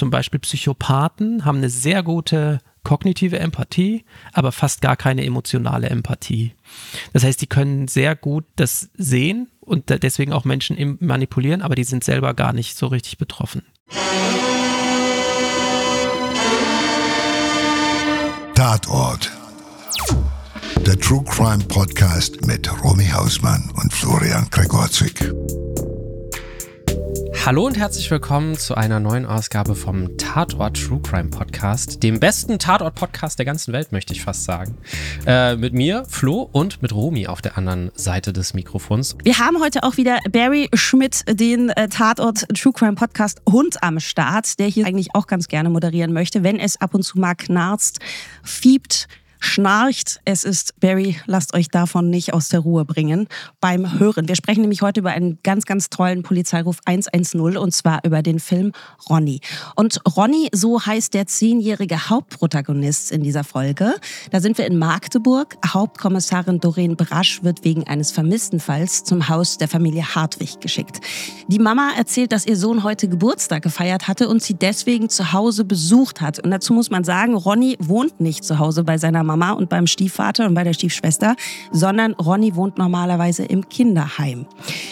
zum Beispiel Psychopathen haben eine sehr gute kognitive Empathie, aber fast gar keine emotionale Empathie. Das heißt, die können sehr gut das sehen und deswegen auch Menschen manipulieren, aber die sind selber gar nicht so richtig betroffen. Tatort. Der True Crime Podcast mit Romy Hausmann und Florian Gregorzig. Hallo und herzlich willkommen zu einer neuen Ausgabe vom Tatort True Crime Podcast, dem besten Tatort-Podcast der ganzen Welt, möchte ich fast sagen. Äh, mit mir, Flo, und mit Romy auf der anderen Seite des Mikrofons. Wir haben heute auch wieder Barry Schmidt, den äh, Tatort True Crime Podcast Hund am Start, der hier eigentlich auch ganz gerne moderieren möchte, wenn es ab und zu mal knarzt, fiebt, schnarcht. Es ist Barry, lasst euch davon nicht aus der Ruhe bringen beim Hören. Wir sprechen nämlich heute über einen ganz, ganz tollen Polizeiruf 110 und zwar über den Film Ronny. Und Ronny, so heißt der zehnjährige Hauptprotagonist in dieser Folge. Da sind wir in Magdeburg. Hauptkommissarin Doreen Brasch wird wegen eines vermissten Falls zum Haus der Familie Hartwig geschickt. Die Mama erzählt, dass ihr Sohn heute Geburtstag gefeiert hatte und sie deswegen zu Hause besucht hat. Und dazu muss man sagen, Ronny wohnt nicht zu Hause bei seiner Mama und beim Stiefvater und bei der Stiefschwester, sondern Ronny wohnt normalerweise im Kinderheim.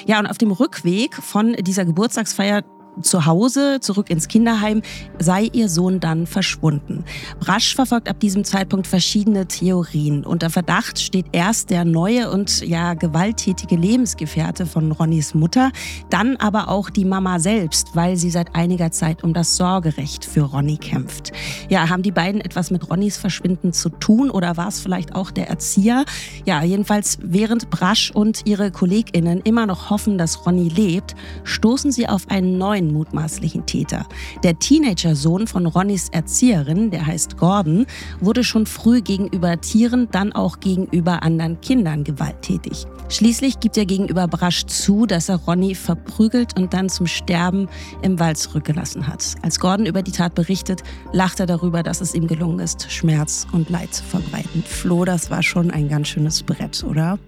Ja, und auf dem Rückweg von dieser Geburtstagsfeier zu Hause, zurück ins Kinderheim, sei ihr Sohn dann verschwunden. Brasch verfolgt ab diesem Zeitpunkt verschiedene Theorien. Unter Verdacht steht erst der neue und ja gewalttätige Lebensgefährte von Ronnys Mutter, dann aber auch die Mama selbst, weil sie seit einiger Zeit um das Sorgerecht für Ronny kämpft. Ja, haben die beiden etwas mit Ronnys Verschwinden zu tun oder war es vielleicht auch der Erzieher? Ja, jedenfalls während Brasch und ihre KollegInnen immer noch hoffen, dass Ronny lebt, stoßen sie auf einen neuen den mutmaßlichen Täter. Der Teenager-Sohn von Ronnys Erzieherin, der heißt Gordon, wurde schon früh gegenüber Tieren, dann auch gegenüber anderen Kindern gewalttätig. Schließlich gibt er gegenüber Brasch zu, dass er Ronny verprügelt und dann zum Sterben im Wald zurückgelassen hat. Als Gordon über die Tat berichtet, lacht er darüber, dass es ihm gelungen ist, Schmerz und Leid zu verbreiten. Flo, das war schon ein ganz schönes Brett, oder?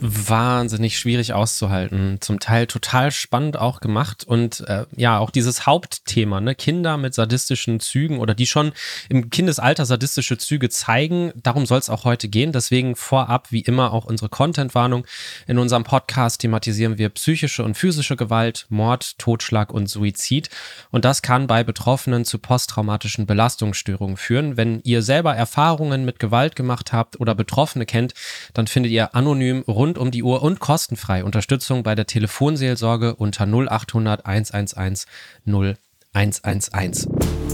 Wahnsinnig schwierig auszuhalten. Zum Teil total spannend auch gemacht und äh, ja, auch dieses Hauptthema, ne, Kinder mit sadistischen Zügen oder die schon im Kindesalter sadistische Züge zeigen. Darum soll es auch heute gehen. Deswegen vorab, wie immer, auch unsere Content-Warnung. In unserem Podcast thematisieren wir psychische und physische Gewalt, Mord, Totschlag und Suizid. Und das kann bei Betroffenen zu posttraumatischen Belastungsstörungen führen. Wenn ihr selber Erfahrungen mit Gewalt gemacht habt oder Betroffene kennt, dann findet ihr anonym rund rund um die Uhr und kostenfrei Unterstützung bei der Telefonseelsorge unter 0800 111 0111.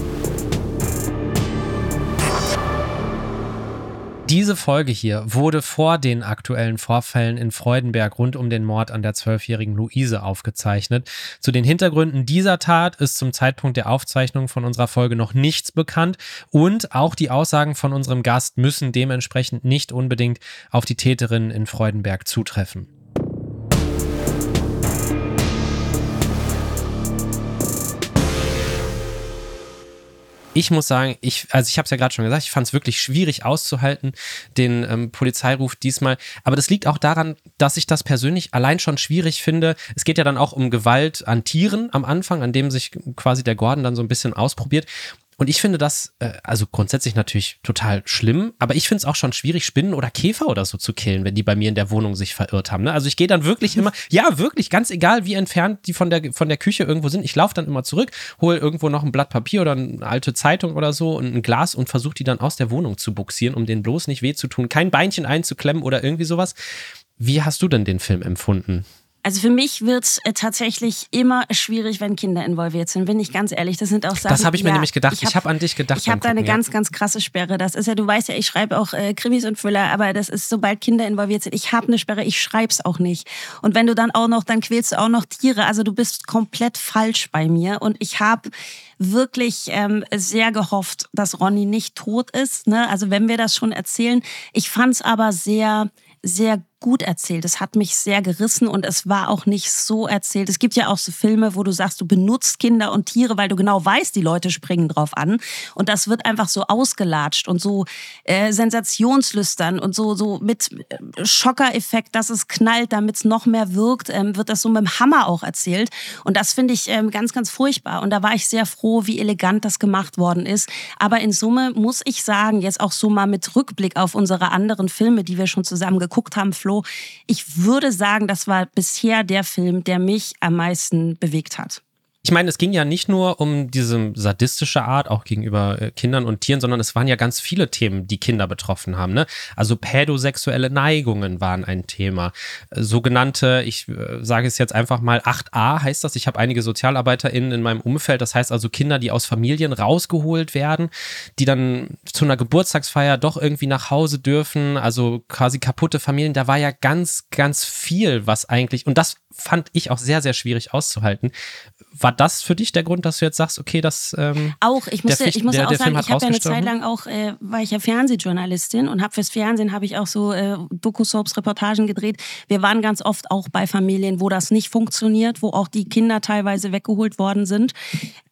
Diese Folge hier wurde vor den aktuellen Vorfällen in Freudenberg rund um den Mord an der zwölfjährigen Luise aufgezeichnet. Zu den Hintergründen dieser Tat ist zum Zeitpunkt der Aufzeichnung von unserer Folge noch nichts bekannt und auch die Aussagen von unserem Gast müssen dementsprechend nicht unbedingt auf die Täterin in Freudenberg zutreffen. Ich muss sagen, ich, also ich habe es ja gerade schon gesagt, ich fand es wirklich schwierig auszuhalten, den ähm, Polizeiruf diesmal. Aber das liegt auch daran, dass ich das persönlich allein schon schwierig finde. Es geht ja dann auch um Gewalt an Tieren am Anfang, an dem sich quasi der Gordon dann so ein bisschen ausprobiert. Und ich finde das, äh, also grundsätzlich natürlich total schlimm, aber ich finde es auch schon schwierig, Spinnen oder Käfer oder so zu killen, wenn die bei mir in der Wohnung sich verirrt haben. Ne? Also ich gehe dann wirklich immer, ja, wirklich, ganz egal, wie entfernt die von der, von der Küche irgendwo sind. Ich laufe dann immer zurück, hole irgendwo noch ein Blatt Papier oder eine alte Zeitung oder so und ein Glas und versuche die dann aus der Wohnung zu buxieren, um denen bloß nicht weh zu tun, kein Beinchen einzuklemmen oder irgendwie sowas. Wie hast du denn den Film empfunden? Also für mich wird es äh, tatsächlich immer schwierig, wenn Kinder involviert sind, bin ich ganz ehrlich. Das sind auch Sachen. Das habe ich mir ja, nämlich gedacht. Ich habe hab an dich gedacht. Ich habe da eine ja. ganz, ganz krasse Sperre. Das ist ja, du weißt ja, ich schreibe auch äh, Krimis und Füller, aber das ist, sobald Kinder involviert sind, ich habe eine Sperre, ich schreibe es auch nicht. Und wenn du dann auch noch, dann quälst du auch noch Tiere. Also du bist komplett falsch bei mir. Und ich habe wirklich ähm, sehr gehofft, dass Ronny nicht tot ist. Ne? Also wenn wir das schon erzählen. Ich fand es aber sehr sehr gut erzählt. Es hat mich sehr gerissen und es war auch nicht so erzählt. Es gibt ja auch so Filme, wo du sagst, du benutzt Kinder und Tiere, weil du genau weißt, die Leute springen drauf an. Und das wird einfach so ausgelatscht und so äh, sensationslüstern und so, so mit äh, Schockereffekt, dass es knallt, damit es noch mehr wirkt, ähm, wird das so mit dem Hammer auch erzählt. Und das finde ich ähm, ganz, ganz furchtbar. Und da war ich sehr froh, wie elegant das gemacht worden ist. Aber in Summe muss ich sagen, jetzt auch so mal mit Rückblick auf unsere anderen Filme, die wir schon zusammen geguckt haben, Flo, ich würde sagen, das war bisher der Film, der mich am meisten bewegt hat. Ich meine, es ging ja nicht nur um diese sadistische Art, auch gegenüber äh, Kindern und Tieren, sondern es waren ja ganz viele Themen, die Kinder betroffen haben. Ne? Also pädosexuelle Neigungen waren ein Thema. Äh, sogenannte, ich äh, sage es jetzt einfach mal, 8a heißt das. Ich habe einige SozialarbeiterInnen in meinem Umfeld. Das heißt also Kinder, die aus Familien rausgeholt werden, die dann zu einer Geburtstagsfeier doch irgendwie nach Hause dürfen. Also quasi kaputte Familien. Da war ja ganz, ganz viel, was eigentlich, und das fand ich auch sehr, sehr schwierig auszuhalten. War das für dich der Grund, dass du jetzt sagst, okay, das ähm, auch? Ich musste, ich muss auch der sagen, ich habe ja eine Zeit lang auch äh, war ich ja Fernsehjournalistin und habe fürs Fernsehen habe ich auch so äh, Doku-Soaps, Reportagen gedreht. Wir waren ganz oft auch bei Familien, wo das nicht funktioniert, wo auch die Kinder teilweise weggeholt worden sind.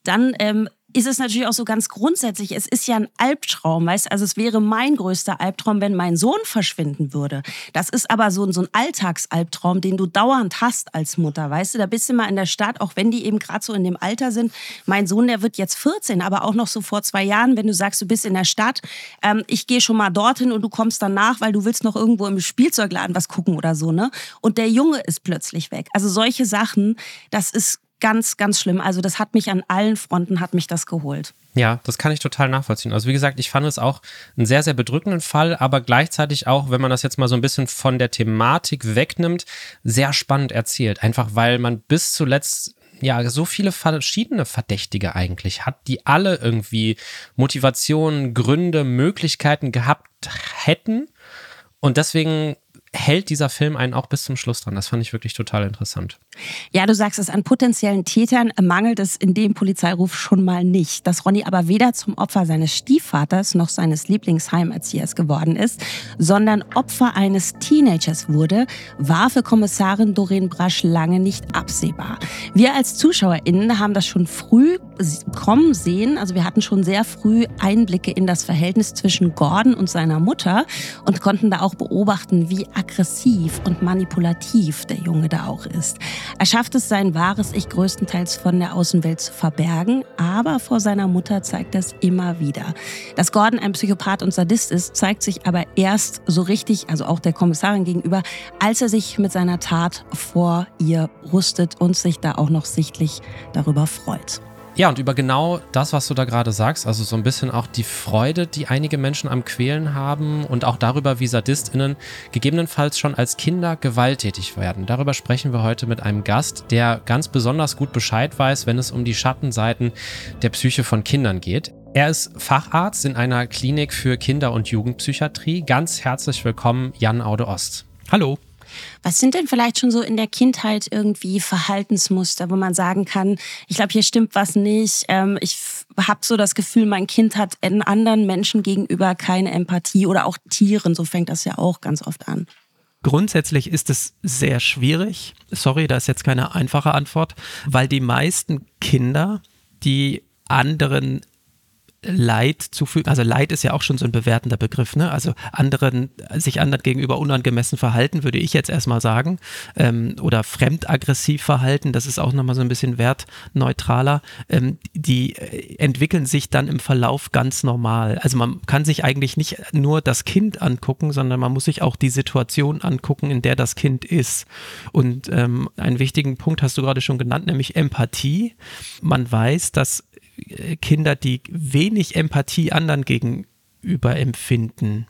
Dann ähm, ist es natürlich auch so ganz grundsätzlich, es ist ja ein Albtraum, weißt Also es wäre mein größter Albtraum, wenn mein Sohn verschwinden würde. Das ist aber so, so ein Alltagsalbtraum, den du dauernd hast als Mutter, weißt du? Da bist du mal in der Stadt, auch wenn die eben gerade so in dem Alter sind. Mein Sohn, der wird jetzt 14, aber auch noch so vor zwei Jahren, wenn du sagst, du bist in der Stadt, ähm, ich gehe schon mal dorthin und du kommst danach, weil du willst noch irgendwo im Spielzeugladen was gucken oder so, ne? Und der Junge ist plötzlich weg. Also solche Sachen, das ist ganz, ganz schlimm. Also das hat mich an allen Fronten, hat mich das geholt. Ja, das kann ich total nachvollziehen. Also wie gesagt, ich fand es auch einen sehr, sehr bedrückenden Fall, aber gleichzeitig auch, wenn man das jetzt mal so ein bisschen von der Thematik wegnimmt, sehr spannend erzählt. Einfach weil man bis zuletzt ja so viele verschiedene Verdächtige eigentlich hat, die alle irgendwie Motivationen, Gründe, Möglichkeiten gehabt hätten. Und deswegen hält dieser Film einen auch bis zum Schluss dran. Das fand ich wirklich total interessant. Ja, du sagst es, an potenziellen Tätern mangelt es in dem Polizeiruf schon mal nicht. Dass Ronny aber weder zum Opfer seines Stiefvaters noch seines Lieblingsheimerziehers geworden ist, sondern Opfer eines Teenagers wurde, war für Kommissarin Doreen Brasch lange nicht absehbar. Wir als ZuschauerInnen haben das schon früh kommen sehen. Also wir hatten schon sehr früh Einblicke in das Verhältnis zwischen Gordon und seiner Mutter und konnten da auch beobachten, wie aggressiv und manipulativ der Junge da auch ist. Er schafft es, sein wahres Ich größtenteils von der Außenwelt zu verbergen, aber vor seiner Mutter zeigt er es immer wieder. Dass Gordon ein Psychopath und Sadist ist, zeigt sich aber erst so richtig, also auch der Kommissarin gegenüber, als er sich mit seiner Tat vor ihr rüstet und sich da auch noch sichtlich darüber freut. Ja, und über genau das, was du da gerade sagst, also so ein bisschen auch die Freude, die einige Menschen am Quälen haben und auch darüber, wie SadistInnen gegebenenfalls schon als Kinder gewalttätig werden. Darüber sprechen wir heute mit einem Gast, der ganz besonders gut Bescheid weiß, wenn es um die Schattenseiten der Psyche von Kindern geht. Er ist Facharzt in einer Klinik für Kinder- und Jugendpsychiatrie. Ganz herzlich willkommen, Jan Aude Ost. Hallo. Was sind denn vielleicht schon so in der Kindheit irgendwie Verhaltensmuster, wo man sagen kann, ich glaube, hier stimmt was nicht. Ähm, ich habe so das Gefühl, mein Kind hat anderen Menschen gegenüber keine Empathie oder auch Tieren. So fängt das ja auch ganz oft an. Grundsätzlich ist es sehr schwierig. Sorry, da ist jetzt keine einfache Antwort, weil die meisten Kinder, die anderen Leid zufügen. Also Leid ist ja auch schon so ein bewertender Begriff, ne? Also anderen, sich anderen gegenüber unangemessen verhalten, würde ich jetzt erstmal sagen. Ähm, oder fremdaggressiv verhalten, das ist auch nochmal so ein bisschen wertneutraler. Ähm, die äh, entwickeln sich dann im Verlauf ganz normal. Also man kann sich eigentlich nicht nur das Kind angucken, sondern man muss sich auch die Situation angucken, in der das Kind ist. Und ähm, einen wichtigen Punkt hast du gerade schon genannt, nämlich Empathie. Man weiß, dass Kinder, die wenig Empathie anderen gegenüber empfinden,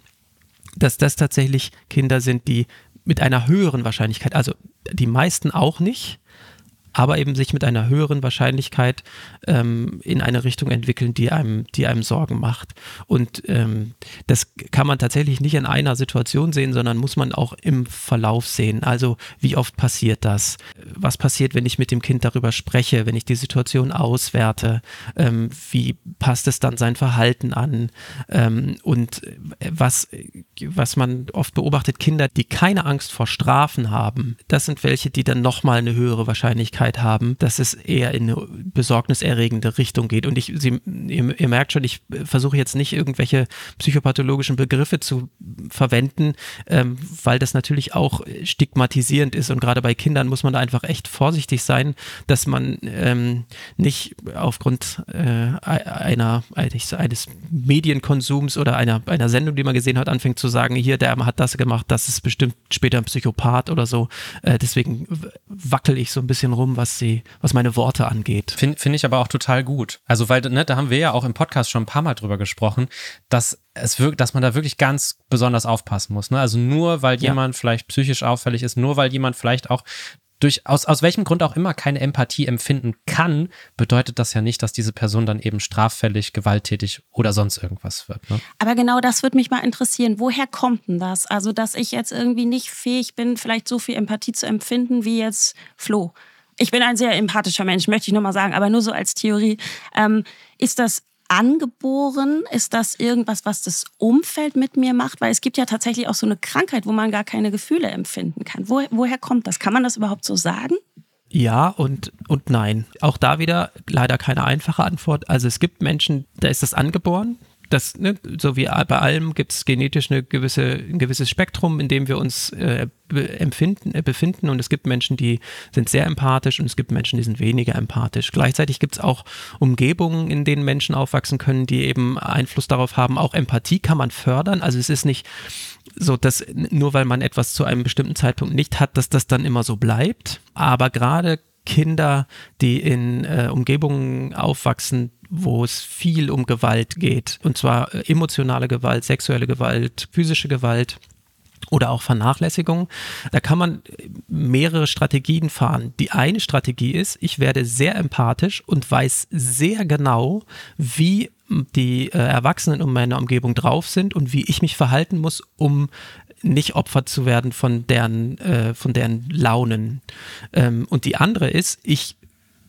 dass das tatsächlich Kinder sind, die mit einer höheren Wahrscheinlichkeit, also die meisten auch nicht, aber eben sich mit einer höheren Wahrscheinlichkeit ähm, in eine Richtung entwickeln, die einem, die einem Sorgen macht. Und ähm, das kann man tatsächlich nicht in einer Situation sehen, sondern muss man auch im Verlauf sehen. Also wie oft passiert das? Was passiert, wenn ich mit dem Kind darüber spreche, wenn ich die Situation auswerte? Ähm, wie passt es dann sein Verhalten an? Ähm, und was, was man oft beobachtet, Kinder, die keine Angst vor Strafen haben, das sind welche, die dann nochmal eine höhere Wahrscheinlichkeit haben, dass es eher in eine besorgniserregende Richtung geht. Und ich, Sie, ihr, ihr merkt schon, ich versuche jetzt nicht irgendwelche psychopathologischen Begriffe zu verwenden, ähm, weil das natürlich auch stigmatisierend ist. Und gerade bei Kindern muss man da einfach echt vorsichtig sein, dass man ähm, nicht aufgrund äh, einer, eines, eines Medienkonsums oder einer, einer Sendung, die man gesehen hat, anfängt zu sagen, hier, der hat das gemacht, das ist bestimmt später ein Psychopath oder so. Äh, deswegen wackel ich so ein bisschen rum, was sie, was meine Worte angeht. Finde find ich aber auch total gut. Also, weil, ne, da haben wir ja auch im Podcast schon ein paar Mal drüber gesprochen, dass es wirkt, dass man da wirklich ganz besonders aufpassen muss. Ne? Also nur weil ja. jemand vielleicht psychisch auffällig ist, nur weil jemand vielleicht auch durch, aus, aus welchem Grund auch immer keine Empathie empfinden kann, bedeutet das ja nicht, dass diese Person dann eben straffällig, gewalttätig oder sonst irgendwas wird. Ne? Aber genau das würde mich mal interessieren. Woher kommt denn das? Also, dass ich jetzt irgendwie nicht fähig bin, vielleicht so viel Empathie zu empfinden wie jetzt Flo. Ich bin ein sehr empathischer Mensch, möchte ich nur mal sagen, aber nur so als Theorie. Ähm, ist das angeboren? Ist das irgendwas, was das Umfeld mit mir macht? Weil es gibt ja tatsächlich auch so eine Krankheit, wo man gar keine Gefühle empfinden kann. Wo, woher kommt das? Kann man das überhaupt so sagen? Ja und, und nein. Auch da wieder leider keine einfache Antwort. Also es gibt Menschen, da ist das angeboren das, ne, so wie bei allem gibt es genetisch eine gewisse, ein gewisses Spektrum, in dem wir uns äh, empfinden, äh, befinden. Und es gibt Menschen, die sind sehr empathisch und es gibt Menschen, die sind weniger empathisch. Gleichzeitig gibt es auch Umgebungen, in denen Menschen aufwachsen können, die eben Einfluss darauf haben. Auch Empathie kann man fördern. Also es ist nicht so, dass nur weil man etwas zu einem bestimmten Zeitpunkt nicht hat, dass das dann immer so bleibt. Aber gerade Kinder, die in äh, Umgebungen aufwachsen, wo es viel um Gewalt geht. Und zwar äh, emotionale Gewalt, sexuelle Gewalt, physische Gewalt oder auch Vernachlässigung. Da kann man äh, mehrere Strategien fahren. Die eine Strategie ist, ich werde sehr empathisch und weiß sehr genau, wie die äh, Erwachsenen um meine Umgebung drauf sind und wie ich mich verhalten muss, um nicht Opfer zu werden von deren, äh, von deren Launen. Ähm, und die andere ist, ich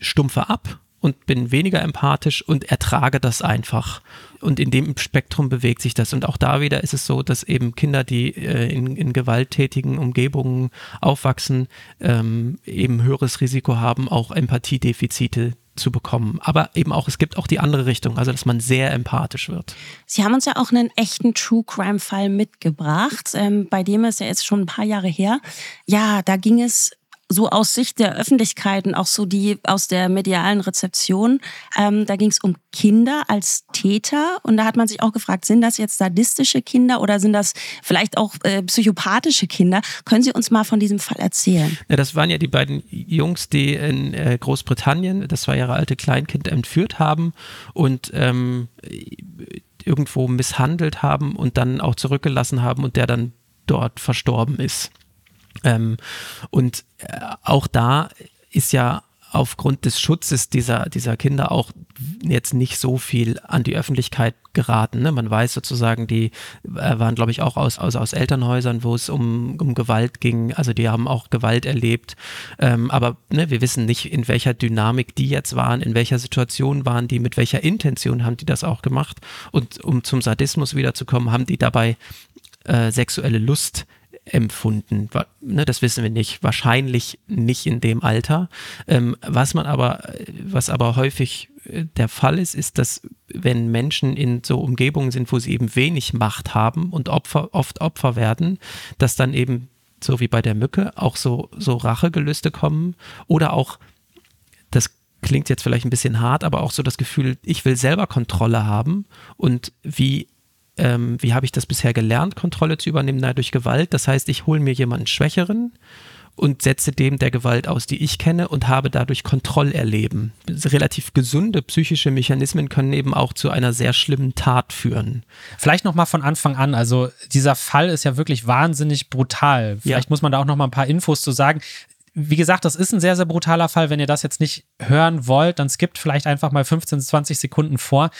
stumpfe ab und bin weniger empathisch und ertrage das einfach. Und in dem Spektrum bewegt sich das. Und auch da wieder ist es so, dass eben Kinder, die äh, in, in, gewalttätigen Umgebungen aufwachsen, ähm, eben höheres Risiko haben, auch Empathiedefizite zu bekommen. Aber eben auch, es gibt auch die andere Richtung, also dass man sehr empathisch wird. Sie haben uns ja auch einen echten True Crime-Fall mitgebracht, ähm, bei dem ist ja jetzt schon ein paar Jahre her. Ja, da ging es so aus Sicht der Öffentlichkeit und auch so die aus der medialen Rezeption, ähm, da ging es um Kinder als Täter und da hat man sich auch gefragt, sind das jetzt sadistische Kinder oder sind das vielleicht auch äh, psychopathische Kinder? Können Sie uns mal von diesem Fall erzählen? Ja, das waren ja die beiden Jungs, die in äh, Großbritannien das zwei Jahre alte Kleinkind entführt haben und ähm, irgendwo misshandelt haben und dann auch zurückgelassen haben und der dann dort verstorben ist. Ähm, und äh, auch da ist ja aufgrund des Schutzes dieser, dieser Kinder auch jetzt nicht so viel an die Öffentlichkeit geraten. Ne? Man weiß sozusagen, die äh, waren, glaube ich, auch aus, aus, aus Elternhäusern, wo es um, um Gewalt ging. Also die haben auch Gewalt erlebt. Ähm, aber ne, wir wissen nicht, in welcher Dynamik die jetzt waren, in welcher Situation waren die, mit welcher Intention haben die das auch gemacht. Und um zum Sadismus wiederzukommen, haben die dabei äh, sexuelle Lust empfunden. Ne, das wissen wir nicht. Wahrscheinlich nicht in dem Alter. Ähm, was man aber, was aber häufig äh, der Fall ist, ist, dass wenn Menschen in so Umgebungen sind, wo sie eben wenig Macht haben und Opfer, oft Opfer werden, dass dann eben so wie bei der Mücke auch so, so Rachegelüste kommen oder auch das klingt jetzt vielleicht ein bisschen hart, aber auch so das Gefühl, ich will selber Kontrolle haben und wie ähm, wie habe ich das bisher gelernt, Kontrolle zu übernehmen? Na, durch Gewalt. Das heißt, ich hole mir jemanden Schwächeren und setze dem der Gewalt aus, die ich kenne und habe dadurch Kontrollerleben. Relativ gesunde psychische Mechanismen können eben auch zu einer sehr schlimmen Tat führen. Vielleicht noch mal von Anfang an, also dieser Fall ist ja wirklich wahnsinnig brutal. Vielleicht ja. muss man da auch noch mal ein paar Infos zu sagen wie gesagt, das ist ein sehr, sehr brutaler Fall. Wenn ihr das jetzt nicht hören wollt, dann skippt vielleicht einfach mal 15, 20 Sekunden vor.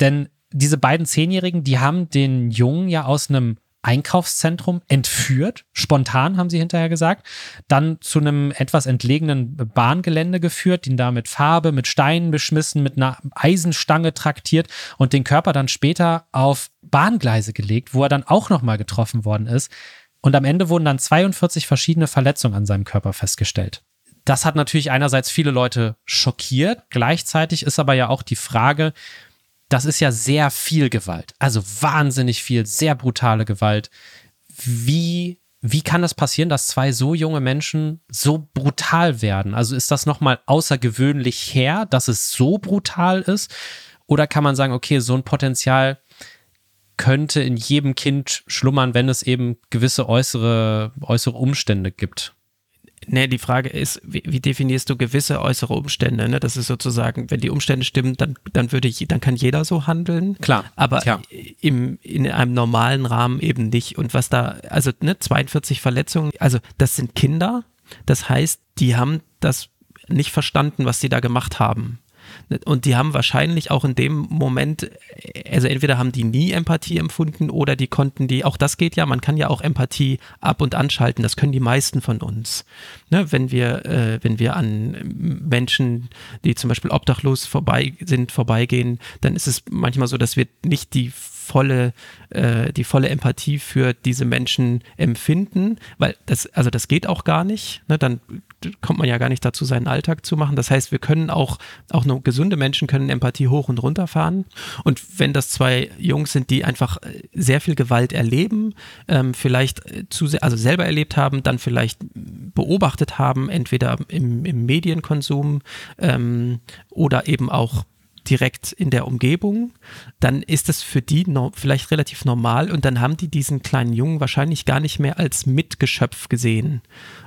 Denn diese beiden Zehnjährigen, die haben den Jungen ja aus einem Einkaufszentrum entführt, spontan haben sie hinterher gesagt, dann zu einem etwas entlegenen Bahngelände geführt, ihn da mit Farbe, mit Steinen beschmissen, mit einer Eisenstange traktiert und den Körper dann später auf Bahngleise gelegt, wo er dann auch nochmal getroffen worden ist. Und am Ende wurden dann 42 verschiedene Verletzungen an seinem Körper festgestellt. Das hat natürlich einerseits viele Leute schockiert. Gleichzeitig ist aber ja auch die Frage, das ist ja sehr viel Gewalt. Also wahnsinnig viel, sehr brutale Gewalt. Wie, wie kann das passieren, dass zwei so junge Menschen so brutal werden? Also ist das nochmal außergewöhnlich her, dass es so brutal ist? Oder kann man sagen, okay, so ein Potenzial könnte in jedem Kind schlummern, wenn es eben gewisse äußere, äußere Umstände gibt. Nee, die Frage ist, wie, wie definierst du gewisse äußere Umstände? Ne? Das ist sozusagen, wenn die Umstände stimmen, dann, dann würde ich, dann kann jeder so handeln. Klar. Aber ja. im, in einem normalen Rahmen eben nicht. Und was da, also ne, 42 Verletzungen, also das sind Kinder. Das heißt, die haben das nicht verstanden, was sie da gemacht haben. Und die haben wahrscheinlich auch in dem Moment, also entweder haben die nie Empathie empfunden oder die konnten die, auch das geht ja, man kann ja auch Empathie ab und anschalten, das können die meisten von uns. Ne, wenn wir, äh, wenn wir an Menschen, die zum Beispiel obdachlos vorbei sind, vorbeigehen, dann ist es manchmal so, dass wir nicht die volle, äh, die volle Empathie für diese Menschen empfinden, weil das, also das geht auch gar nicht. Ne? Dann kommt man ja gar nicht dazu, seinen Alltag zu machen. Das heißt, wir können auch, auch nur gesunde Menschen können Empathie hoch und runter fahren. Und wenn das zwei Jungs sind, die einfach äh, sehr viel Gewalt erleben, ähm, vielleicht äh, zu, also selber erlebt haben, dann vielleicht beobachtet haben, entweder im, im Medienkonsum ähm, oder eben auch direkt in der Umgebung, dann ist das für die no vielleicht relativ normal und dann haben die diesen kleinen Jungen wahrscheinlich gar nicht mehr als Mitgeschöpf gesehen,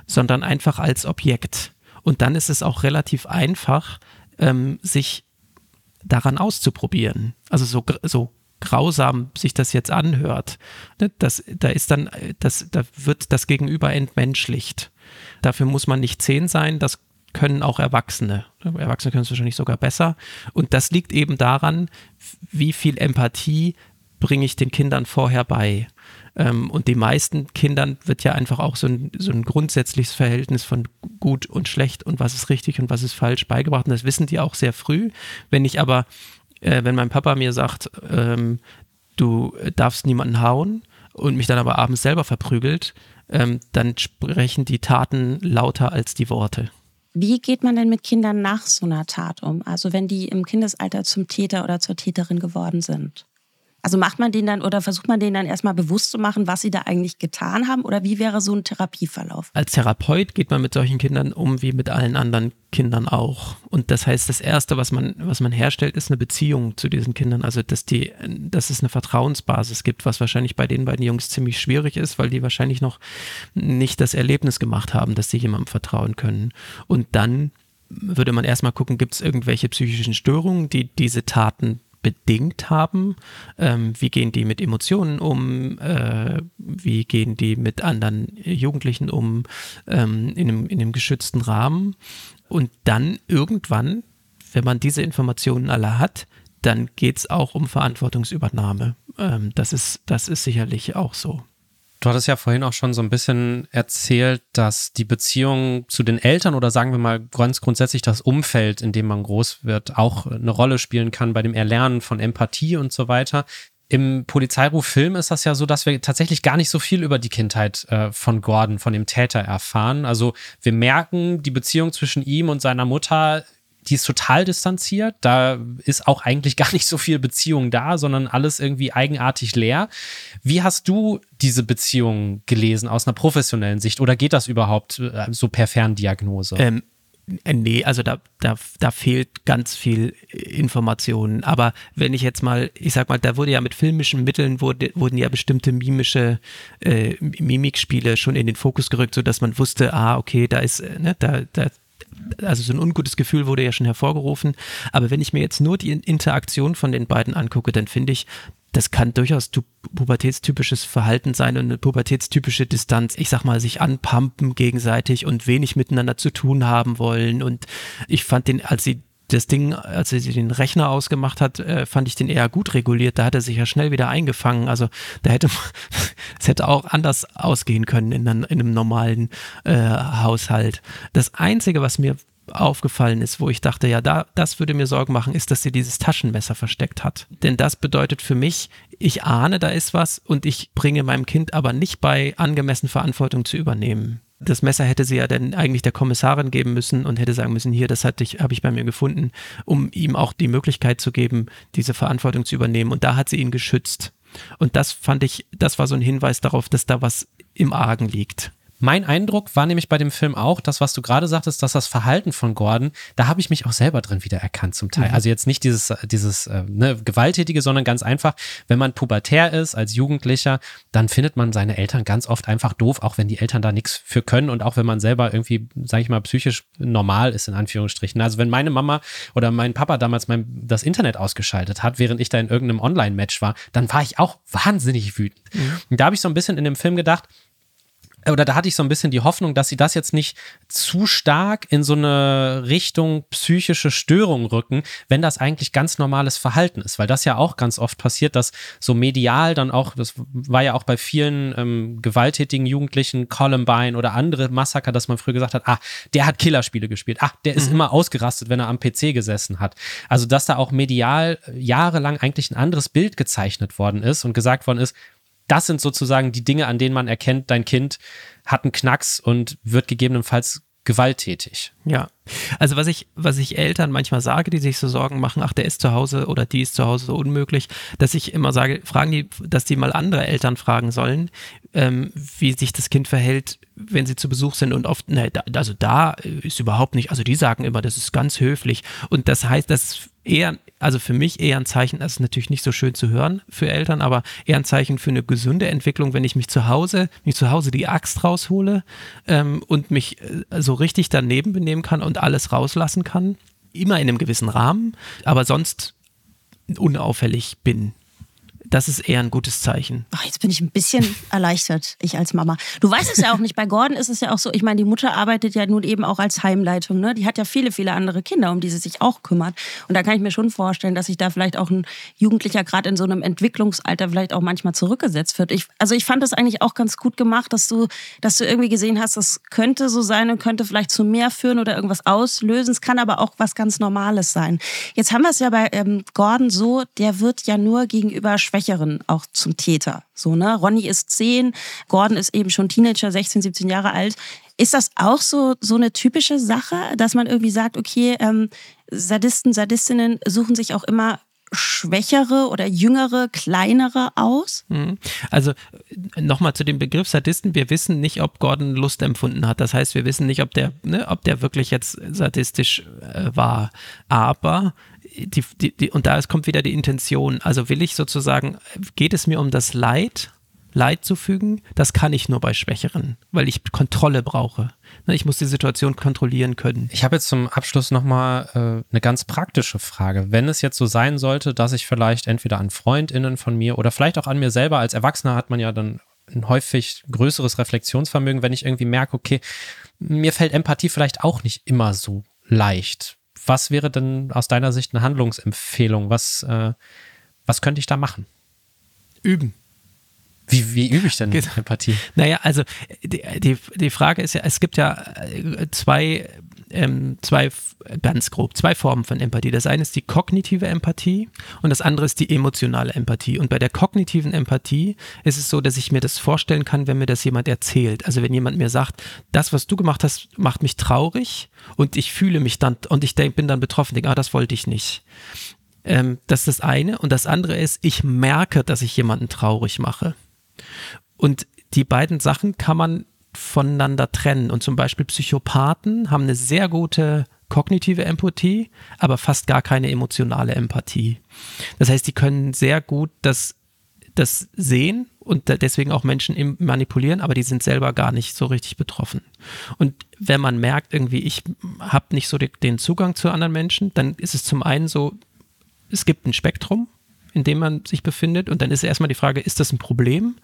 sondern einfach als Objekt. Und dann ist es auch relativ einfach, ähm, sich daran auszuprobieren. Also so, so grausam sich das jetzt anhört. Ne, das, da ist dann, das, da wird das Gegenüber entmenschlicht. Dafür muss man nicht zehn sein, das können auch Erwachsene. Erwachsene können es wahrscheinlich sogar besser. Und das liegt eben daran, wie viel Empathie bringe ich den Kindern vorher bei. Ähm, und den meisten Kindern wird ja einfach auch so ein, so ein grundsätzliches Verhältnis von gut und schlecht und was ist richtig und was ist falsch beigebracht. Und das wissen die auch sehr früh. Wenn ich aber, äh, wenn mein Papa mir sagt, ähm, du darfst niemanden hauen und mich dann aber abends selber verprügelt, ähm, dann sprechen die Taten lauter als die Worte. Wie geht man denn mit Kindern nach so einer Tat um? Also wenn die im Kindesalter zum Täter oder zur Täterin geworden sind? Also macht man den dann oder versucht man denen dann erstmal bewusst zu machen, was sie da eigentlich getan haben? Oder wie wäre so ein Therapieverlauf? Als Therapeut geht man mit solchen Kindern um wie mit allen anderen Kindern auch. Und das heißt, das Erste, was man, was man herstellt, ist eine Beziehung zu diesen Kindern. Also, dass, die, dass es eine Vertrauensbasis gibt, was wahrscheinlich bei den beiden Jungs ziemlich schwierig ist, weil die wahrscheinlich noch nicht das Erlebnis gemacht haben, dass sie jemandem vertrauen können. Und dann würde man erstmal gucken, gibt es irgendwelche psychischen Störungen, die diese Taten bedingt haben. Ähm, wie gehen die mit Emotionen um? Äh, wie gehen die mit anderen Jugendlichen um ähm, in, einem, in einem geschützten Rahmen? Und dann irgendwann, wenn man diese Informationen alle hat, dann geht es auch um Verantwortungsübernahme. Ähm, das, ist, das ist sicherlich auch so. Du hattest ja vorhin auch schon so ein bisschen erzählt, dass die Beziehung zu den Eltern oder sagen wir mal ganz grundsätzlich das Umfeld, in dem man groß wird, auch eine Rolle spielen kann bei dem Erlernen von Empathie und so weiter. Im Polizeiruf-Film ist das ja so, dass wir tatsächlich gar nicht so viel über die Kindheit äh, von Gordon, von dem Täter erfahren. Also wir merken, die Beziehung zwischen ihm und seiner Mutter die ist total distanziert. Da ist auch eigentlich gar nicht so viel Beziehung da, sondern alles irgendwie eigenartig leer. Wie hast du diese Beziehung gelesen aus einer professionellen Sicht oder geht das überhaupt äh, so per Ferndiagnose? Ähm, äh, nee, also da, da, da fehlt ganz viel Information. Aber wenn ich jetzt mal, ich sag mal, da wurde ja mit filmischen Mitteln wurde, wurden ja bestimmte mimische äh, Mimikspiele schon in den Fokus gerückt, sodass man wusste, ah, okay, da ist, äh, ne, da, da also so ein ungutes Gefühl wurde ja schon hervorgerufen. Aber wenn ich mir jetzt nur die Interaktion von den beiden angucke, dann finde ich, das kann durchaus pubertätstypisches Verhalten sein und eine pubertätstypische Distanz. Ich sag mal, sich anpumpen gegenseitig und wenig miteinander zu tun haben wollen. Und ich fand den, als sie das Ding, als sie den Rechner ausgemacht hat, äh, fand ich den eher gut reguliert. Da hat er sich ja schnell wieder eingefangen. Also da hätte es hätte auch anders ausgehen können in, in einem normalen äh, Haushalt. Das Einzige, was mir aufgefallen ist, wo ich dachte, ja, da, das würde mir Sorgen machen, ist, dass sie dieses Taschenmesser versteckt hat. Denn das bedeutet für mich, ich ahne, da ist was und ich bringe meinem Kind aber nicht bei, angemessen Verantwortung zu übernehmen. Das Messer hätte sie ja dann eigentlich der Kommissarin geben müssen und hätte sagen müssen, hier, das habe ich bei mir gefunden, um ihm auch die Möglichkeit zu geben, diese Verantwortung zu übernehmen. Und da hat sie ihn geschützt. Und das fand ich, das war so ein Hinweis darauf, dass da was im Argen liegt. Mein Eindruck war nämlich bei dem Film auch, das, was du gerade sagtest, dass das Verhalten von Gordon, da habe ich mich auch selber drin wiedererkannt zum Teil. Mhm. Also jetzt nicht dieses, dieses äh, ne, Gewalttätige, sondern ganz einfach, wenn man pubertär ist als Jugendlicher, dann findet man seine Eltern ganz oft einfach doof, auch wenn die Eltern da nichts für können und auch wenn man selber irgendwie, sage ich mal, psychisch normal ist, in Anführungsstrichen. Also wenn meine Mama oder mein Papa damals mein, das Internet ausgeschaltet hat, während ich da in irgendeinem Online-Match war, dann war ich auch wahnsinnig wütend. Mhm. Und da habe ich so ein bisschen in dem Film gedacht, oder da hatte ich so ein bisschen die Hoffnung, dass sie das jetzt nicht zu stark in so eine Richtung psychische Störung rücken, wenn das eigentlich ganz normales Verhalten ist, weil das ja auch ganz oft passiert, dass so medial dann auch, das war ja auch bei vielen ähm, gewalttätigen Jugendlichen, Columbine oder andere Massaker, dass man früher gesagt hat, ah, der hat Killerspiele gespielt, ah, der ist mhm. immer ausgerastet, wenn er am PC gesessen hat. Also dass da auch medial jahrelang eigentlich ein anderes Bild gezeichnet worden ist und gesagt worden ist, das sind sozusagen die Dinge, an denen man erkennt, dein Kind hat einen Knacks und wird gegebenenfalls gewalttätig. Ja, also was ich, was ich Eltern manchmal sage, die sich so Sorgen machen, ach, der ist zu Hause oder die ist zu Hause so unmöglich, dass ich immer sage, fragen die, dass die mal andere Eltern fragen sollen, ähm, wie sich das Kind verhält, wenn sie zu Besuch sind und oft, ne, da, also da ist überhaupt nicht, also die sagen immer, das ist ganz höflich und das heißt, das eher, also für mich eher ein Zeichen, das ist natürlich nicht so schön zu hören für Eltern, aber eher ein Zeichen für eine gesunde Entwicklung, wenn ich mich zu Hause, mich zu Hause die Axt raushole ähm, und mich äh, so richtig daneben benehmen kann und alles rauslassen kann. Immer in einem gewissen Rahmen, aber sonst unauffällig bin das ist eher ein gutes Zeichen. Ach, jetzt bin ich ein bisschen erleichtert, ich als Mama. Du weißt es ja auch nicht, bei Gordon ist es ja auch so, ich meine, die Mutter arbeitet ja nun eben auch als Heimleitung, ne? Die hat ja viele, viele andere Kinder, um die sie sich auch kümmert. Und da kann ich mir schon vorstellen, dass sich da vielleicht auch ein Jugendlicher gerade in so einem Entwicklungsalter vielleicht auch manchmal zurückgesetzt wird. Ich, also ich fand das eigentlich auch ganz gut gemacht, dass du, dass du irgendwie gesehen hast, das könnte so sein und könnte vielleicht zu mehr führen oder irgendwas auslösen. Es kann aber auch was ganz Normales sein. Jetzt haben wir es ja bei ähm, Gordon so, der wird ja nur gegenüber Schwächen Schwächeren auch zum Täter. So, ne? Ronny ist zehn, Gordon ist eben schon Teenager, 16, 17 Jahre alt. Ist das auch so, so eine typische Sache, dass man irgendwie sagt, okay, ähm, Sadisten, Sadistinnen suchen sich auch immer schwächere oder jüngere, kleinere aus? Mhm. Also nochmal zu dem Begriff Sadisten. Wir wissen nicht, ob Gordon Lust empfunden hat. Das heißt, wir wissen nicht, ob der, ne, ob der wirklich jetzt sadistisch äh, war. Aber die, die, die, und da kommt wieder die Intention. Also will ich sozusagen, geht es mir um das Leid, Leid zu fügen? Das kann ich nur bei Schwächeren, weil ich Kontrolle brauche. Ne, ich muss die Situation kontrollieren können. Ich habe jetzt zum Abschluss nochmal äh, eine ganz praktische Frage. Wenn es jetzt so sein sollte, dass ich vielleicht entweder an FreundInnen von mir oder vielleicht auch an mir selber, als Erwachsener hat man ja dann ein häufig größeres Reflexionsvermögen, wenn ich irgendwie merke, okay, mir fällt Empathie vielleicht auch nicht immer so leicht was wäre denn aus deiner Sicht eine Handlungsempfehlung? Was, äh, was könnte ich da machen? Üben. Wie, wie übe ich denn Empathie? Naja, also die, die, die Frage ist ja, es gibt ja äh, zwei ähm, zwei, ganz grob, zwei Formen von Empathie. Das eine ist die kognitive Empathie und das andere ist die emotionale Empathie. Und bei der kognitiven Empathie ist es so, dass ich mir das vorstellen kann, wenn mir das jemand erzählt. Also wenn jemand mir sagt, das, was du gemacht hast, macht mich traurig und ich fühle mich dann und ich denk, bin dann betroffen, denke, ah, das wollte ich nicht. Ähm, das ist das eine. Und das andere ist, ich merke, dass ich jemanden traurig mache. Und die beiden Sachen kann man voneinander trennen. Und zum Beispiel Psychopathen haben eine sehr gute kognitive Empathie, aber fast gar keine emotionale Empathie. Das heißt, die können sehr gut das, das sehen und deswegen auch Menschen manipulieren, aber die sind selber gar nicht so richtig betroffen. Und wenn man merkt, irgendwie, ich habe nicht so den Zugang zu anderen Menschen, dann ist es zum einen so, es gibt ein Spektrum, in dem man sich befindet. Und dann ist erstmal die Frage, ist das ein Problem?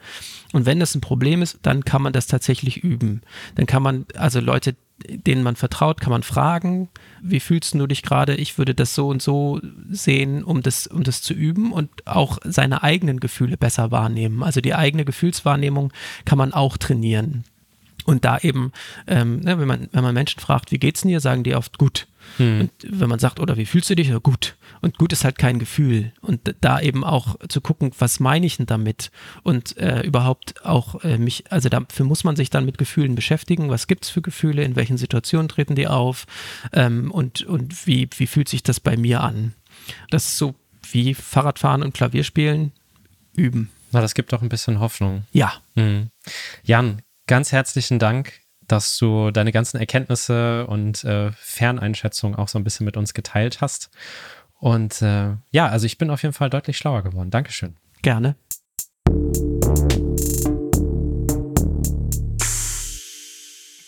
Und wenn das ein Problem ist, dann kann man das tatsächlich üben. Dann kann man, also Leute, denen man vertraut, kann man fragen, wie fühlst du dich gerade? Ich würde das so und so sehen, um das, um das zu üben und auch seine eigenen Gefühle besser wahrnehmen. Also die eigene Gefühlswahrnehmung kann man auch trainieren. Und da eben, ähm, ne, wenn, man, wenn man Menschen fragt, wie geht's dir, sagen die oft gut. Hm. Und wenn man sagt, oder wie fühlst du dich? Ja, gut. Und gut ist halt kein Gefühl. Und da eben auch zu gucken, was meine ich denn damit? Und äh, überhaupt auch äh, mich, also dafür muss man sich dann mit Gefühlen beschäftigen. Was gibt es für Gefühle? In welchen Situationen treten die auf? Ähm, und und wie, wie fühlt sich das bei mir an? Das ist so wie Fahrradfahren und Klavierspielen üben. Na, das gibt doch ein bisschen Hoffnung. Ja. Hm. Jan, ganz herzlichen Dank dass du deine ganzen Erkenntnisse und äh, Ferneinschätzungen auch so ein bisschen mit uns geteilt hast. Und äh, ja, also ich bin auf jeden Fall deutlich schlauer geworden. Dankeschön. Gerne.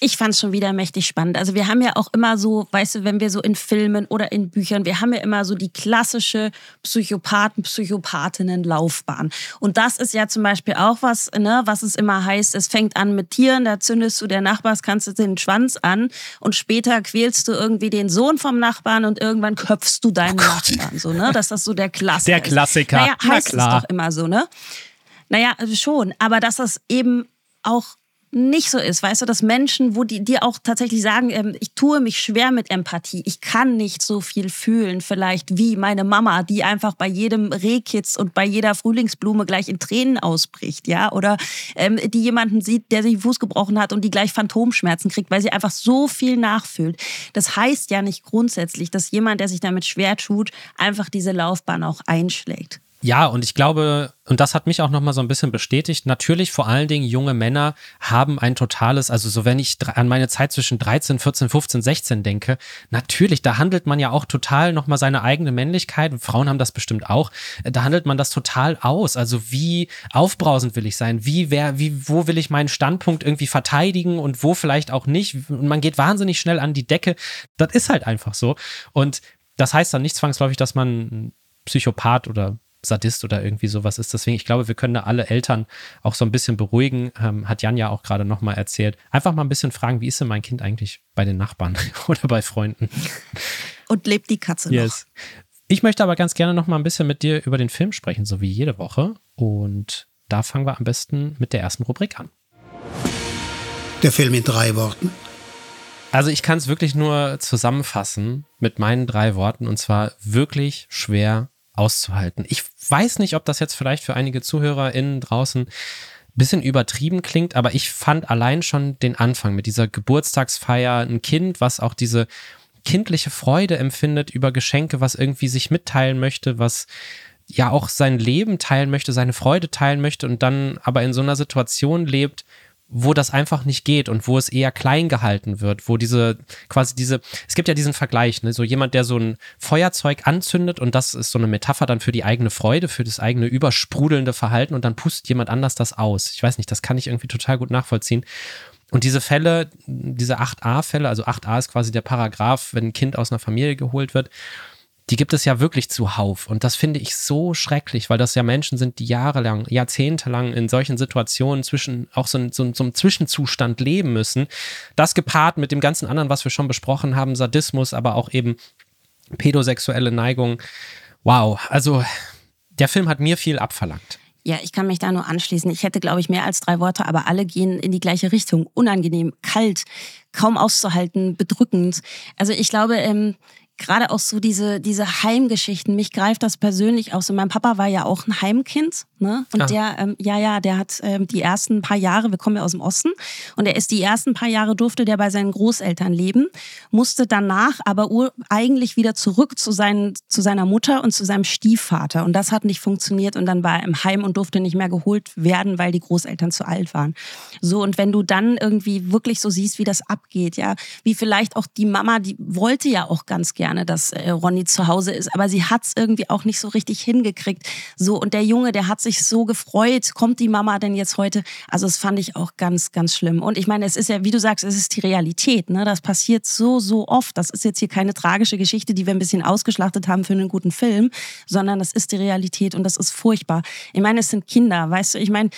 Ich fand es schon wieder mächtig spannend. Also wir haben ja auch immer so, weißt du, wenn wir so in Filmen oder in Büchern, wir haben ja immer so die klassische Psychopathen, Psychopathinnen-Laufbahn. Und das ist ja zum Beispiel auch was, ne, was es immer heißt, es fängt an mit Tieren, da zündest du der Nachbars, kannst du den Schwanz an und später quälst du irgendwie den Sohn vom Nachbarn und irgendwann köpfst du deinen oh Nachbarn. So, ne? Dass das so der Klassiker Der Klassiker. Naja, heißt Na klar. es doch immer so, ne? Naja, schon. Aber dass das eben auch nicht so ist, weißt du, dass Menschen, wo die dir auch tatsächlich sagen, ähm, ich tue mich schwer mit Empathie, ich kann nicht so viel fühlen, vielleicht wie meine Mama, die einfach bei jedem Rehkitz und bei jeder Frühlingsblume gleich in Tränen ausbricht, ja, oder ähm, die jemanden sieht, der sich Fuß gebrochen hat und die gleich Phantomschmerzen kriegt, weil sie einfach so viel nachfühlt. Das heißt ja nicht grundsätzlich, dass jemand, der sich damit schwer tut, einfach diese Laufbahn auch einschlägt. Ja, und ich glaube, und das hat mich auch nochmal so ein bisschen bestätigt, natürlich vor allen Dingen junge Männer haben ein totales, also so wenn ich an meine Zeit zwischen 13, 14, 15, 16 denke, natürlich, da handelt man ja auch total nochmal seine eigene Männlichkeit, Frauen haben das bestimmt auch, da handelt man das total aus, also wie aufbrausend will ich sein, wie, wer, wie, wo will ich meinen Standpunkt irgendwie verteidigen und wo vielleicht auch nicht? Und man geht wahnsinnig schnell an die Decke, das ist halt einfach so. Und das heißt dann nicht zwangsläufig, dass man Psychopath oder Sadist oder irgendwie sowas ist. Deswegen, ich glaube, wir können da alle Eltern auch so ein bisschen beruhigen. Ähm, hat Jan ja auch gerade nochmal erzählt. Einfach mal ein bisschen fragen, wie ist denn mein Kind eigentlich bei den Nachbarn oder bei Freunden? Und lebt die Katze yes. noch? Ich möchte aber ganz gerne noch mal ein bisschen mit dir über den Film sprechen, so wie jede Woche. Und da fangen wir am besten mit der ersten Rubrik an. Der Film in drei Worten. Also ich kann es wirklich nur zusammenfassen mit meinen drei Worten und zwar wirklich schwer auszuhalten. Ich weiß nicht, ob das jetzt vielleicht für einige ZuhörerInnen draußen ein bisschen übertrieben klingt, aber ich fand allein schon den Anfang mit dieser Geburtstagsfeier ein Kind, was auch diese kindliche Freude empfindet über Geschenke, was irgendwie sich mitteilen möchte, was ja auch sein Leben teilen möchte, seine Freude teilen möchte und dann aber in so einer Situation lebt, wo das einfach nicht geht und wo es eher klein gehalten wird, wo diese quasi diese, es gibt ja diesen Vergleich, ne, so jemand, der so ein Feuerzeug anzündet und das ist so eine Metapher dann für die eigene Freude, für das eigene übersprudelnde Verhalten und dann pustet jemand anders das aus. Ich weiß nicht, das kann ich irgendwie total gut nachvollziehen. Und diese Fälle, diese 8a-Fälle, also 8a ist quasi der Paragraph, wenn ein Kind aus einer Familie geholt wird, die gibt es ja wirklich zuhauf. Und das finde ich so schrecklich, weil das ja Menschen sind, die jahrelang, jahrzehntelang in solchen Situationen zwischen, auch so, so, so einem Zwischenzustand leben müssen. Das gepaart mit dem ganzen anderen, was wir schon besprochen haben, Sadismus, aber auch eben pädosexuelle Neigung. Wow, also der Film hat mir viel abverlangt. Ja, ich kann mich da nur anschließen. Ich hätte, glaube ich, mehr als drei Worte, aber alle gehen in die gleiche Richtung. Unangenehm, kalt, kaum auszuhalten, bedrückend. Also ich glaube, ähm, gerade auch so diese, diese Heimgeschichten, mich greift das persönlich auch so. Mein Papa war ja auch ein Heimkind, ne? Und ah. der, ähm, ja, ja, der hat ähm, die ersten paar Jahre, wir kommen ja aus dem Osten, und er ist die ersten paar Jahre durfte der bei seinen Großeltern leben, musste danach aber eigentlich wieder zurück zu, seinen, zu seiner Mutter und zu seinem Stiefvater. Und das hat nicht funktioniert und dann war er im Heim und durfte nicht mehr geholt werden, weil die Großeltern zu alt waren. So, und wenn du dann irgendwie wirklich so siehst, wie das abgeht, ja, wie vielleicht auch die Mama, die wollte ja auch ganz gerne gerne, dass äh, Ronny zu Hause ist, aber sie hat es irgendwie auch nicht so richtig hingekriegt. So, und der Junge, der hat sich so gefreut, kommt die Mama denn jetzt heute? Also das fand ich auch ganz, ganz schlimm. Und ich meine, es ist ja, wie du sagst, es ist die Realität. Ne? Das passiert so, so oft. Das ist jetzt hier keine tragische Geschichte, die wir ein bisschen ausgeschlachtet haben für einen guten Film, sondern das ist die Realität und das ist furchtbar. Ich meine, es sind Kinder, weißt du, ich meine,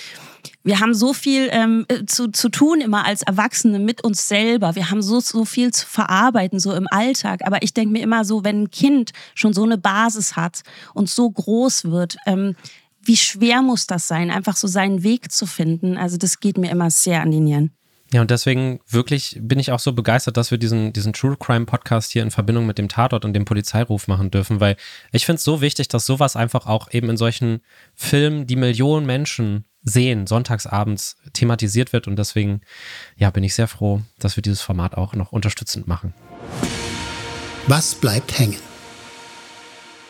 wir haben so viel ähm, äh, zu, zu tun immer als Erwachsene mit uns selber. Wir haben so, so viel zu verarbeiten, so im Alltag. Aber ich denke mir immer so, wenn ein Kind schon so eine Basis hat und so groß wird, ähm, wie schwer muss das sein, einfach so seinen Weg zu finden? Also das geht mir immer sehr an die Nieren. Ja, und deswegen wirklich bin ich auch so begeistert, dass wir diesen, diesen True Crime Podcast hier in Verbindung mit dem Tatort und dem Polizeiruf machen dürfen, weil ich finde es so wichtig, dass sowas einfach auch eben in solchen Filmen, die Millionen Menschen sehen, sonntagsabends thematisiert wird. Und deswegen, ja, bin ich sehr froh, dass wir dieses Format auch noch unterstützend machen. Was bleibt hängen?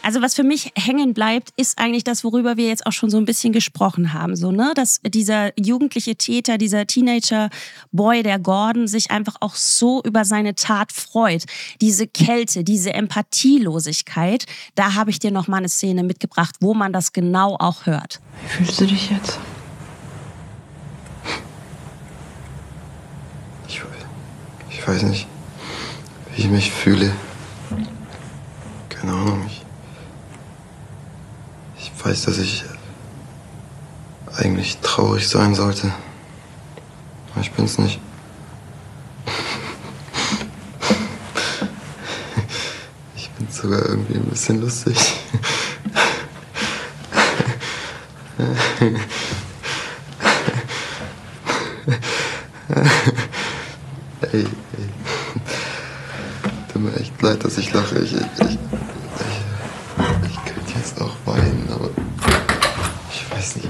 Also was für mich hängen bleibt, ist eigentlich das, worüber wir jetzt auch schon so ein bisschen gesprochen haben, so ne, dass dieser jugendliche Täter, dieser Teenager Boy, der Gordon, sich einfach auch so über seine Tat freut. Diese Kälte, diese Empathielosigkeit, da habe ich dir noch mal eine Szene mitgebracht, wo man das genau auch hört. Wie fühlst du dich jetzt? Ich, ich weiß nicht, wie ich mich fühle. Keine Ahnung. Ich, ich weiß, dass ich eigentlich traurig sein sollte. Aber ich bin's nicht. Ich bin sogar irgendwie ein bisschen lustig. Ey, ey. Tut mir echt leid, dass ich lache. Ich, ich, ich, ich, könnte jetzt auch weinen, aber ich weiß nicht.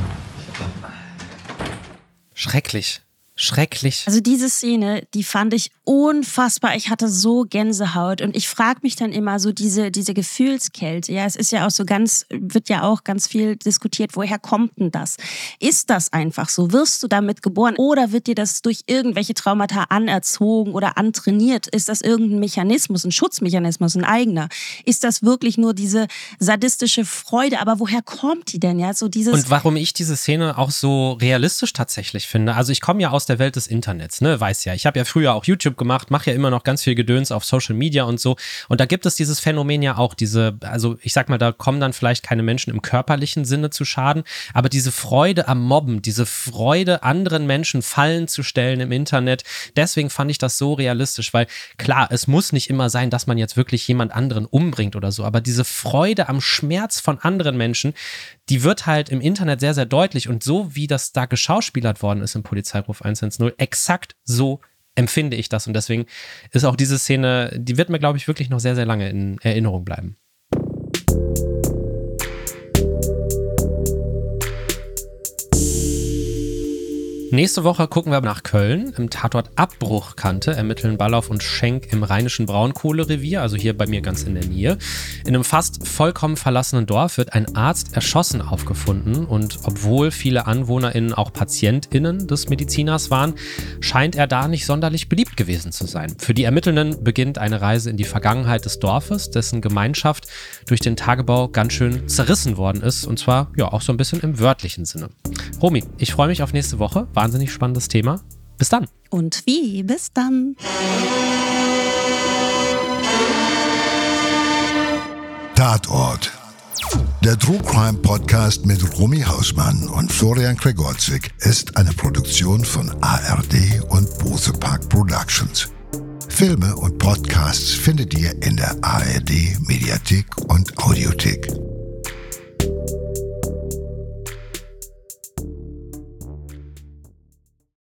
Schrecklich. Schrecklich. Also diese Szene, die fand ich unfassbar. Ich hatte so Gänsehaut und ich frage mich dann immer so diese diese Gefühlskälte. Ja, es ist ja auch so ganz wird ja auch ganz viel diskutiert, woher kommt denn das? Ist das einfach so? Wirst du damit geboren oder wird dir das durch irgendwelche Traumata anerzogen oder antrainiert? Ist das irgendein Mechanismus, ein Schutzmechanismus, ein eigener? Ist das wirklich nur diese sadistische Freude, aber woher kommt die denn ja? So dieses Und warum ich diese Szene auch so realistisch tatsächlich finde. Also ich komme ja aus der Welt des Internets, ne, weiß ja. Ich habe ja früher auch YouTube gemacht, mache ja immer noch ganz viel Gedöns auf Social Media und so. Und da gibt es dieses Phänomen ja auch, diese, also ich sag mal, da kommen dann vielleicht keine Menschen im körperlichen Sinne zu Schaden, aber diese Freude am Mobben, diese Freude, anderen Menschen Fallen zu stellen im Internet, deswegen fand ich das so realistisch, weil klar, es muss nicht immer sein, dass man jetzt wirklich jemand anderen umbringt oder so, aber diese Freude am Schmerz von anderen Menschen, die wird halt im Internet sehr, sehr deutlich und so wie das da geschauspielert worden ist im Polizeiruf 110, exakt so empfinde ich das und deswegen ist auch diese Szene, die wird mir, glaube ich, wirklich noch sehr, sehr lange in Erinnerung bleiben. Nächste Woche gucken wir nach Köln. Im Tatort Abbruchkante ermitteln Ballauf und Schenk im rheinischen Braunkohlerevier, also hier bei mir ganz in der Nähe. In einem fast vollkommen verlassenen Dorf wird ein Arzt erschossen aufgefunden und obwohl viele AnwohnerInnen auch PatientInnen des Mediziners waren, scheint er da nicht sonderlich beliebt gewesen zu sein. Für die Ermittelnden beginnt eine Reise in die Vergangenheit des Dorfes, dessen Gemeinschaft durch den Tagebau ganz schön zerrissen worden ist und zwar ja auch so ein bisschen im wörtlichen Sinne. Romy, ich freue mich auf nächste Woche wahnsinnig spannendes Thema. Bis dann. Und wie? Bis dann. Tatort. Der True Crime Podcast mit Romy Hausmann und Florian Gregorczyk ist eine Produktion von ARD und Bose Park Productions. Filme und Podcasts findet ihr in der ARD Mediathek und Audiothek.